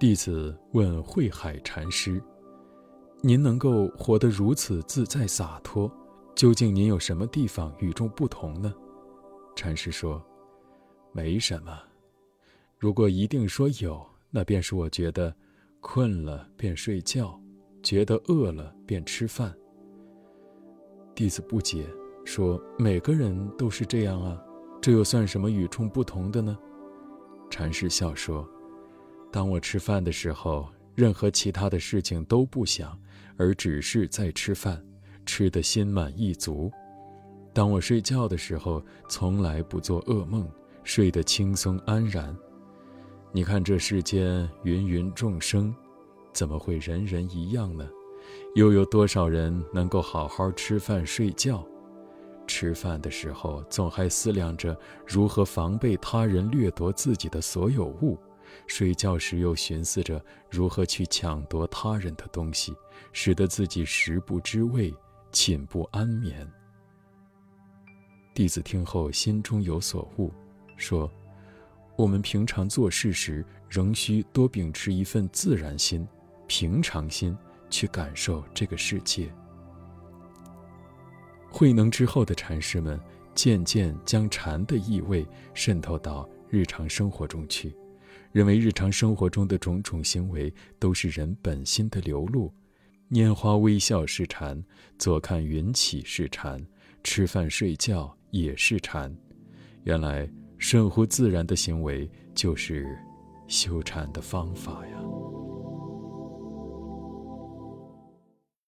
弟子问慧海禅师：“您能够活得如此自在洒脱，究竟您有什么地方与众不同呢？”禅师说：“没什么。如果一定说有，那便是我觉得困了便睡觉，觉得饿了便吃饭。”弟子不解，说：“每个人都是这样啊，这又算什么与众不同的呢？”禅师笑说：“当我吃饭的时候，任何其他的事情都不想，而只是在吃饭，吃得心满意足。当我睡觉的时候，从来不做噩梦，睡得轻松安然。你看这世间芸芸众生，怎么会人人一样呢？又有多少人能够好好吃饭睡觉？”吃饭的时候，总还思量着如何防备他人掠夺自己的所有物；睡觉时又寻思着如何去抢夺他人的东西，使得自己食不知味，寝不安眠。弟子听后心中有所悟，说：“我们平常做事时，仍需多秉持一份自然心、平常心，去感受这个世界。”慧能之后的禅师们，渐渐将禅的意味渗透到日常生活中去，认为日常生活中的种种行为都是人本心的流露。拈花微笑是禅，坐看云起是禅，吃饭睡觉也是禅。原来顺乎自然的行为就是修禅的方法呀。